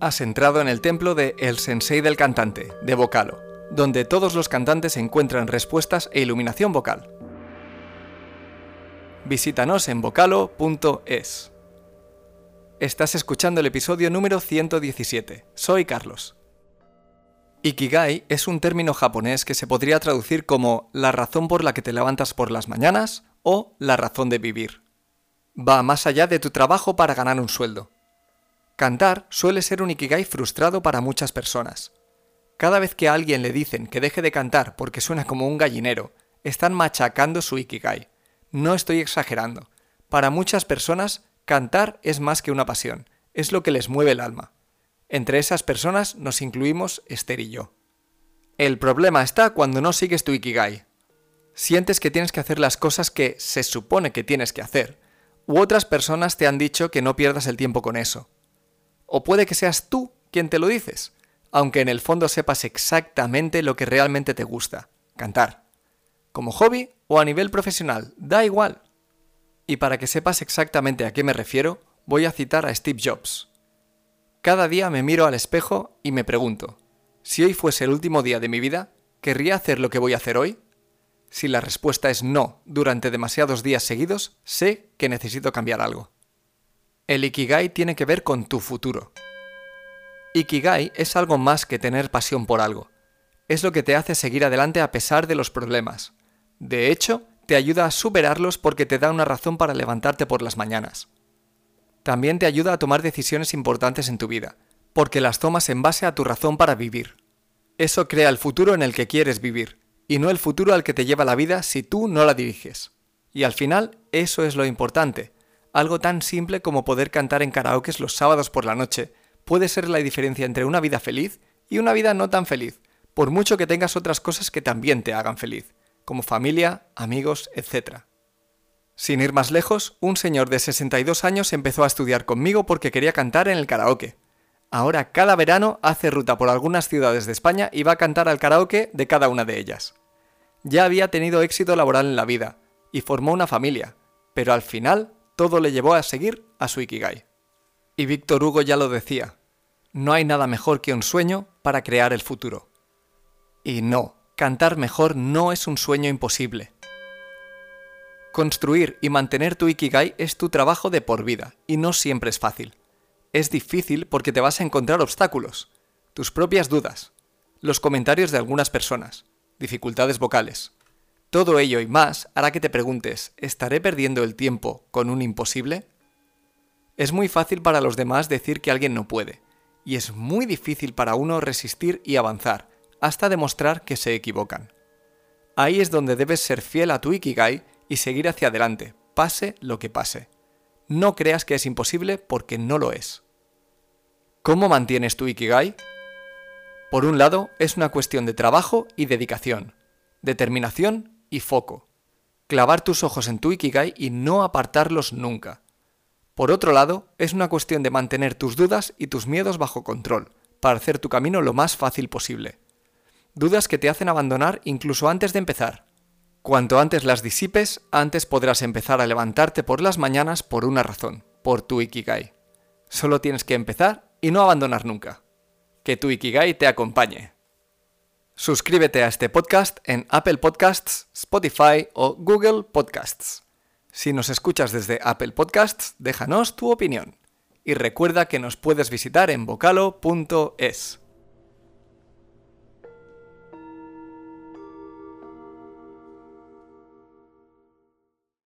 Has entrado en el templo de El Sensei del Cantante, de Vocalo, donde todos los cantantes encuentran respuestas e iluminación vocal. Visítanos en vocalo.es. Estás escuchando el episodio número 117. Soy Carlos. Ikigai es un término japonés que se podría traducir como la razón por la que te levantas por las mañanas o la razón de vivir. Va más allá de tu trabajo para ganar un sueldo. Cantar suele ser un Ikigai frustrado para muchas personas. Cada vez que a alguien le dicen que deje de cantar porque suena como un gallinero, están machacando su Ikigai. No estoy exagerando. Para muchas personas, cantar es más que una pasión, es lo que les mueve el alma. Entre esas personas nos incluimos Esther y yo. El problema está cuando no sigues tu Ikigai. Sientes que tienes que hacer las cosas que se supone que tienes que hacer, u otras personas te han dicho que no pierdas el tiempo con eso. O puede que seas tú quien te lo dices, aunque en el fondo sepas exactamente lo que realmente te gusta, cantar. Como hobby o a nivel profesional, da igual. Y para que sepas exactamente a qué me refiero, voy a citar a Steve Jobs. Cada día me miro al espejo y me pregunto, si hoy fuese el último día de mi vida, ¿querría hacer lo que voy a hacer hoy? Si la respuesta es no durante demasiados días seguidos, sé que necesito cambiar algo. El Ikigai tiene que ver con tu futuro. Ikigai es algo más que tener pasión por algo. Es lo que te hace seguir adelante a pesar de los problemas. De hecho, te ayuda a superarlos porque te da una razón para levantarte por las mañanas. También te ayuda a tomar decisiones importantes en tu vida, porque las tomas en base a tu razón para vivir. Eso crea el futuro en el que quieres vivir, y no el futuro al que te lleva la vida si tú no la diriges. Y al final, eso es lo importante, algo tan simple como poder cantar en karaoke los sábados por la noche puede ser la diferencia entre una vida feliz y una vida no tan feliz, por mucho que tengas otras cosas que también te hagan feliz, como familia, amigos, etc. Sin ir más lejos, un señor de 62 años empezó a estudiar conmigo porque quería cantar en el karaoke. Ahora cada verano hace ruta por algunas ciudades de España y va a cantar al karaoke de cada una de ellas. Ya había tenido éxito laboral en la vida y formó una familia, pero al final todo le llevó a seguir a su Ikigai. Y Víctor Hugo ya lo decía, no hay nada mejor que un sueño para crear el futuro. Y no, cantar mejor no es un sueño imposible. Construir y mantener tu Ikigai es tu trabajo de por vida, y no siempre es fácil. Es difícil porque te vas a encontrar obstáculos, tus propias dudas, los comentarios de algunas personas, dificultades vocales, todo ello y más hará que te preguntes, ¿estaré perdiendo el tiempo con un imposible? Es muy fácil para los demás decir que alguien no puede, y es muy difícil para uno resistir y avanzar, hasta demostrar que se equivocan. Ahí es donde debes ser fiel a tu Ikigai y seguir hacia adelante, pase lo que pase. No creas que es imposible porque no lo es. ¿Cómo mantienes tu Ikigai? Por un lado, es una cuestión de trabajo y dedicación, determinación y foco. Clavar tus ojos en tu Ikigai y no apartarlos nunca. Por otro lado, es una cuestión de mantener tus dudas y tus miedos bajo control, para hacer tu camino lo más fácil posible. Dudas que te hacen abandonar incluso antes de empezar. Cuanto antes las disipes, antes podrás empezar a levantarte por las mañanas por una razón, por tu Ikigai. Solo tienes que empezar y no abandonar nunca. Que tu Ikigai te acompañe. Suscríbete a este podcast en Apple Podcasts, Spotify o Google Podcasts. Si nos escuchas desde Apple Podcasts, déjanos tu opinión. Y recuerda que nos puedes visitar en vocalo.es.